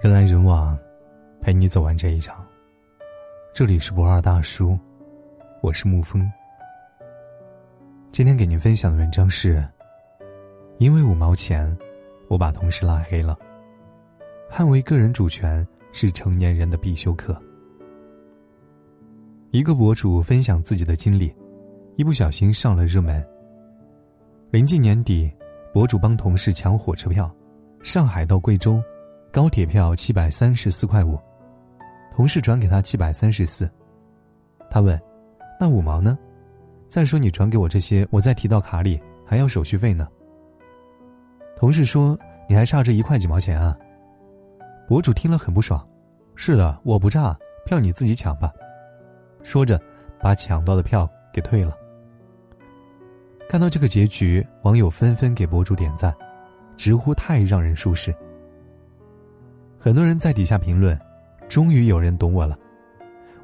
人来人往，陪你走完这一场。这里是不二大叔，我是沐风。今天给您分享的文章是：因为五毛钱，我把同事拉黑了。捍卫个人主权是成年人的必修课。一个博主分享自己的经历，一不小心上了热门。临近年底，博主帮同事抢火车票，上海到贵州。高铁票七百三十四块五，同事转给他七百三十四，他问：“那五毛呢？”再说你转给我这些，我再提到卡里还要手续费呢。同事说：“你还差这一块几毛钱啊？”博主听了很不爽：“是的，我不差，票你自己抢吧。”说着，把抢到的票给退了。看到这个结局，网友纷纷给博主点赞，直呼太让人舒适。很多人在底下评论：“终于有人懂我了。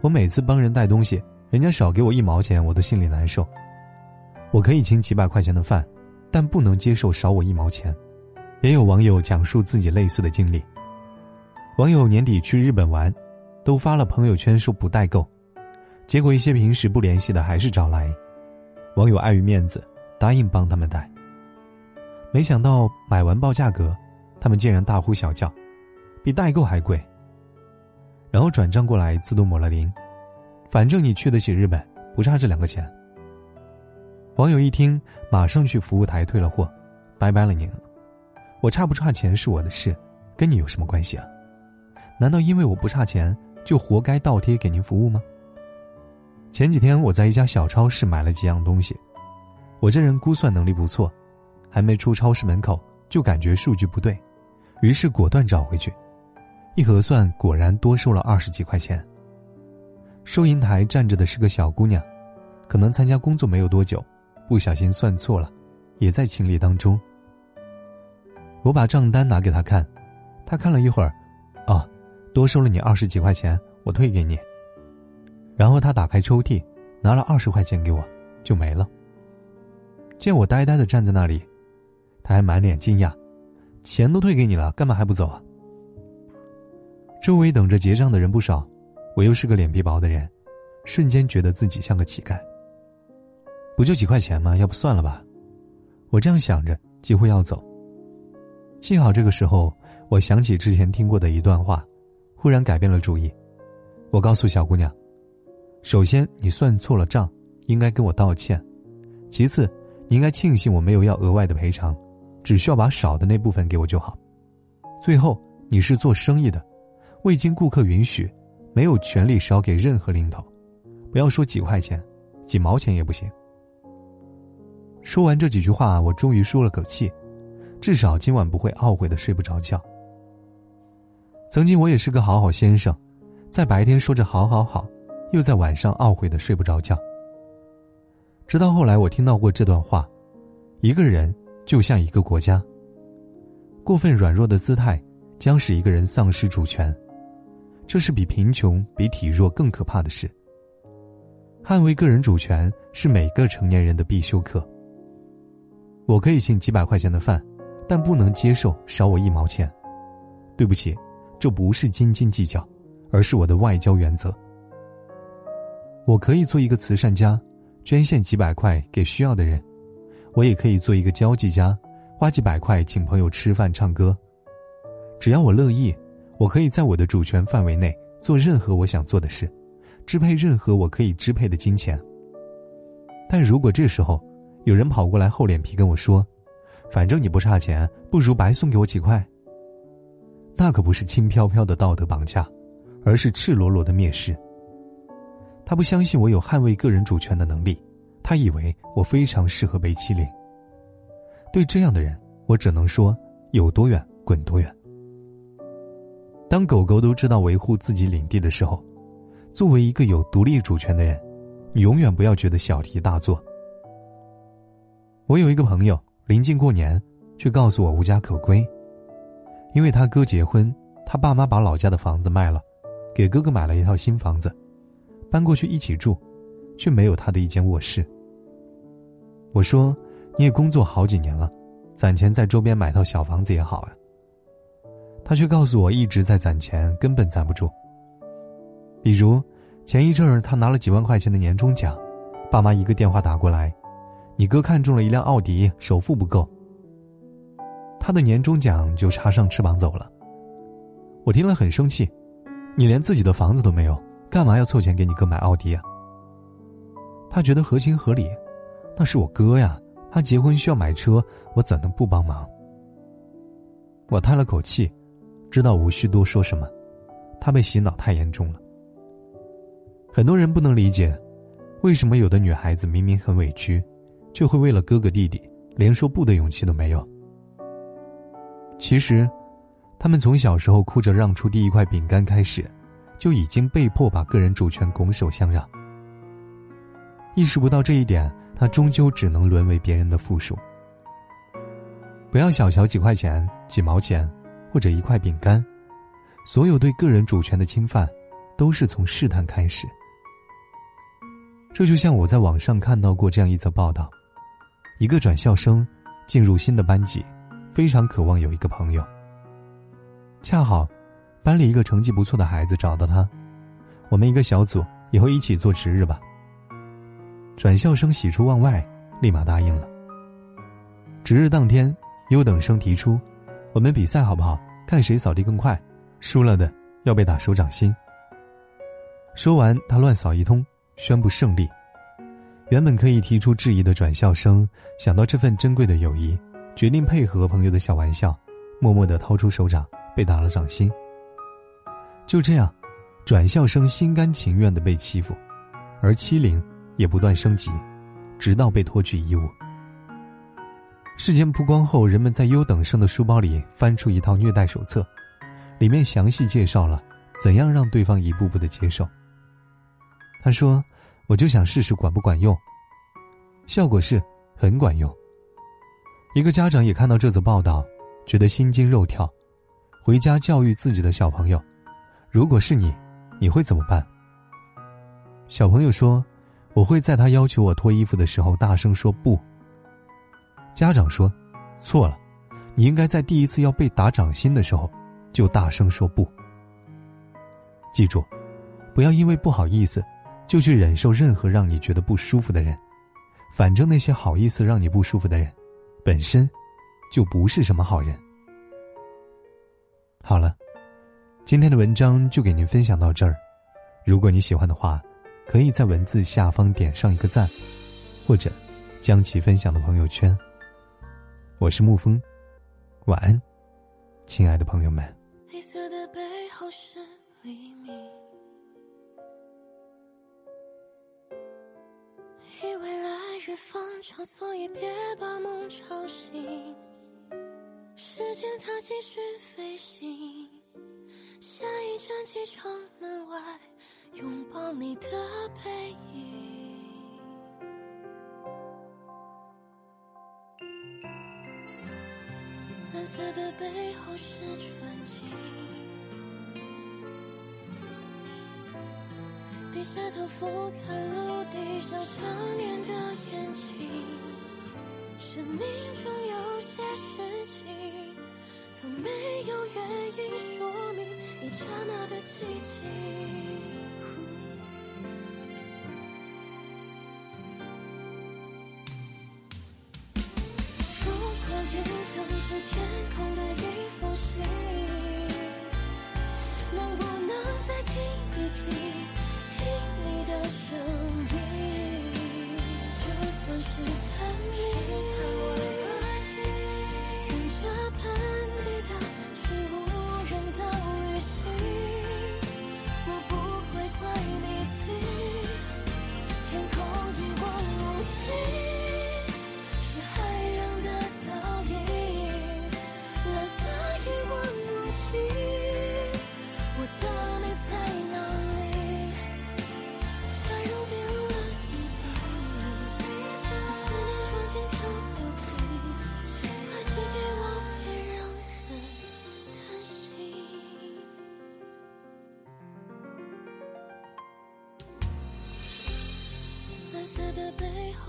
我每次帮人带东西，人家少给我一毛钱，我都心里难受。我可以请几百块钱的饭，但不能接受少我一毛钱。”也有网友讲述自己类似的经历。网友年底去日本玩，都发了朋友圈说不代购，结果一些平时不联系的还是找来。网友碍于面子，答应帮他们带。没想到买完报价格，他们竟然大呼小叫。比代购还贵。然后转账过来自动抹了零，反正你去得起日本，不差这两个钱。网友一听，马上去服务台退了货，拜拜了您。我差不差钱是我的事，跟你有什么关系啊？难道因为我不差钱，就活该倒贴给您服务吗？前几天我在一家小超市买了几样东西，我这人估算能力不错，还没出超市门口就感觉数据不对，于是果断找回去。一核算，果然多收了二十几块钱。收银台站着的是个小姑娘，可能参加工作没有多久，不小心算错了，也在情理当中。我把账单拿给她看，她看了一会儿，哦，多收了你二十几块钱，我退给你。然后她打开抽屉，拿了二十块钱给我，就没了。见我呆呆的站在那里，她还满脸惊讶：“钱都退给你了，干嘛还不走啊？”周围等着结账的人不少，我又是个脸皮薄的人，瞬间觉得自己像个乞丐。不就几块钱吗？要不算了吧？我这样想着，几乎要走。幸好这个时候，我想起之前听过的一段话，忽然改变了主意。我告诉小姑娘：“首先，你算错了账，应该跟我道歉；其次，你应该庆幸我没有要额外的赔偿，只需要把少的那部分给我就好。最后，你是做生意的。”未经顾客允许，没有权利少给任何零头，不要说几块钱，几毛钱也不行。说完这几句话，我终于舒了口气，至少今晚不会懊悔的睡不着觉。曾经我也是个好好先生，在白天说着好好好，又在晚上懊悔的睡不着觉。直到后来，我听到过这段话：一个人就像一个国家，过分软弱的姿态将使一个人丧失主权。这是比贫穷、比体弱更可怕的事。捍卫个人主权是每个成年人的必修课。我可以请几百块钱的饭，但不能接受少我一毛钱。对不起，这不是斤斤计较，而是我的外交原则。我可以做一个慈善家，捐献几百块给需要的人；我也可以做一个交际家，花几百块请朋友吃饭、唱歌。只要我乐意。我可以在我的主权范围内做任何我想做的事，支配任何我可以支配的金钱。但如果这时候有人跑过来厚脸皮跟我说：“反正你不差钱，不如白送给我几块。”那可不是轻飘飘的道德绑架，而是赤裸裸的蔑视。他不相信我有捍卫个人主权的能力，他以为我非常适合被欺凌。对这样的人，我只能说：有多远滚多远。当狗狗都知道维护自己领地的时候，作为一个有独立主权的人，你永远不要觉得小题大做。我有一个朋友，临近过年，却告诉我无家可归，因为他哥结婚，他爸妈把老家的房子卖了，给哥哥买了一套新房子，搬过去一起住，却没有他的一间卧室。我说：“你也工作好几年了，攒钱在周边买套小房子也好啊。”他却告诉我一直在攒钱，根本攒不住。比如，前一阵儿他拿了几万块钱的年终奖，爸妈一个电话打过来，你哥看中了一辆奥迪，首付不够。他的年终奖就插上翅膀走了。我听了很生气，你连自己的房子都没有，干嘛要凑钱给你哥买奥迪啊？他觉得合情合理，那是我哥呀，他结婚需要买车，我怎能不帮忙？我叹了口气。知道无需多说什么，他被洗脑太严重了。很多人不能理解，为什么有的女孩子明明很委屈，却会为了哥哥弟弟连说不的勇气都没有。其实，他们从小时候哭着让出第一块饼干开始，就已经被迫把个人主权拱手相让。意识不到这一点，他终究只能沦为别人的附属。不要小瞧几块钱、几毛钱。或者一块饼干，所有对个人主权的侵犯，都是从试探开始。这就像我在网上看到过这样一则报道：一个转校生进入新的班级，非常渴望有一个朋友。恰好，班里一个成绩不错的孩子找到他，我们一个小组，以后一起做值日吧。转校生喜出望外，立马答应了。值日当天，优等生提出。我们比赛好不好？看谁扫地更快，输了的要被打手掌心。说完，他乱扫一通，宣布胜利。原本可以提出质疑的转校生，想到这份珍贵的友谊，决定配合朋友的小玩笑，默默地掏出手掌，被打了掌心。就这样，转校生心甘情愿地被欺负，而欺凌也不断升级，直到被脱去衣物。事件曝光后，人们在优等生的书包里翻出一套虐待手册，里面详细介绍了怎样让对方一步步的接受。他说：“我就想试试管不管用。”效果是很管用。一个家长也看到这则报道，觉得心惊肉跳，回家教育自己的小朋友：“如果是你，你会怎么办？”小朋友说：“我会在他要求我脱衣服的时候大声说不。”家长说：“错了，你应该在第一次要被打掌心的时候，就大声说不。记住，不要因为不好意思，就去忍受任何让你觉得不舒服的人。反正那些好意思让你不舒服的人，本身就不是什么好人。”好了，今天的文章就给您分享到这儿。如果你喜欢的话，可以在文字下方点上一个赞，或者将其分享到朋友圈。我是沐风，晚安，亲爱的朋友们。黑色的背后是黎明，以为来日方长，所以别把梦吵醒。时间它继续飞行，下一站机场门外，拥抱你的背影。最后是纯净低下头俯瞰陆地上想念的眼睛生命中有些事情从没有原因说明一刹那的寂静如果云层是天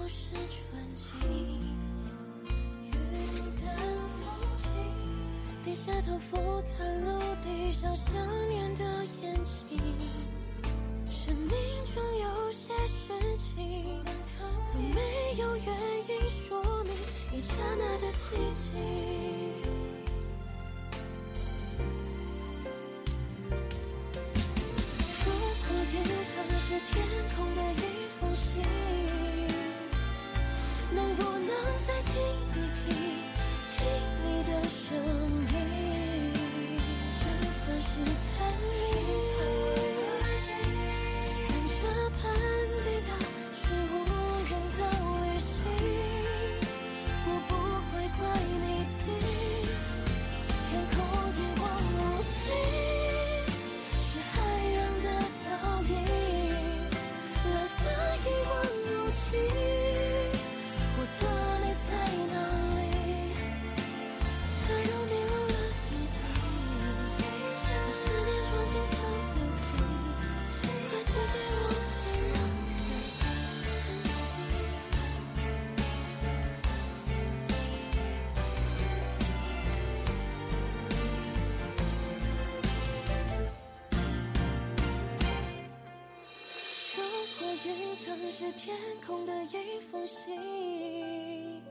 是纯净雨淡风轻低下头俯瞰陆地上想念的眼睛。生命中有些事情从没有原如果云层是天空的一封信，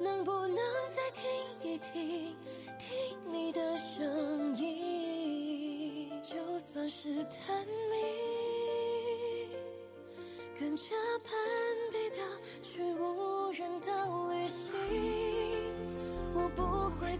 能不能再听一听，听你的声音？就算是探秘，跟着攀比的去无人的旅行，我不会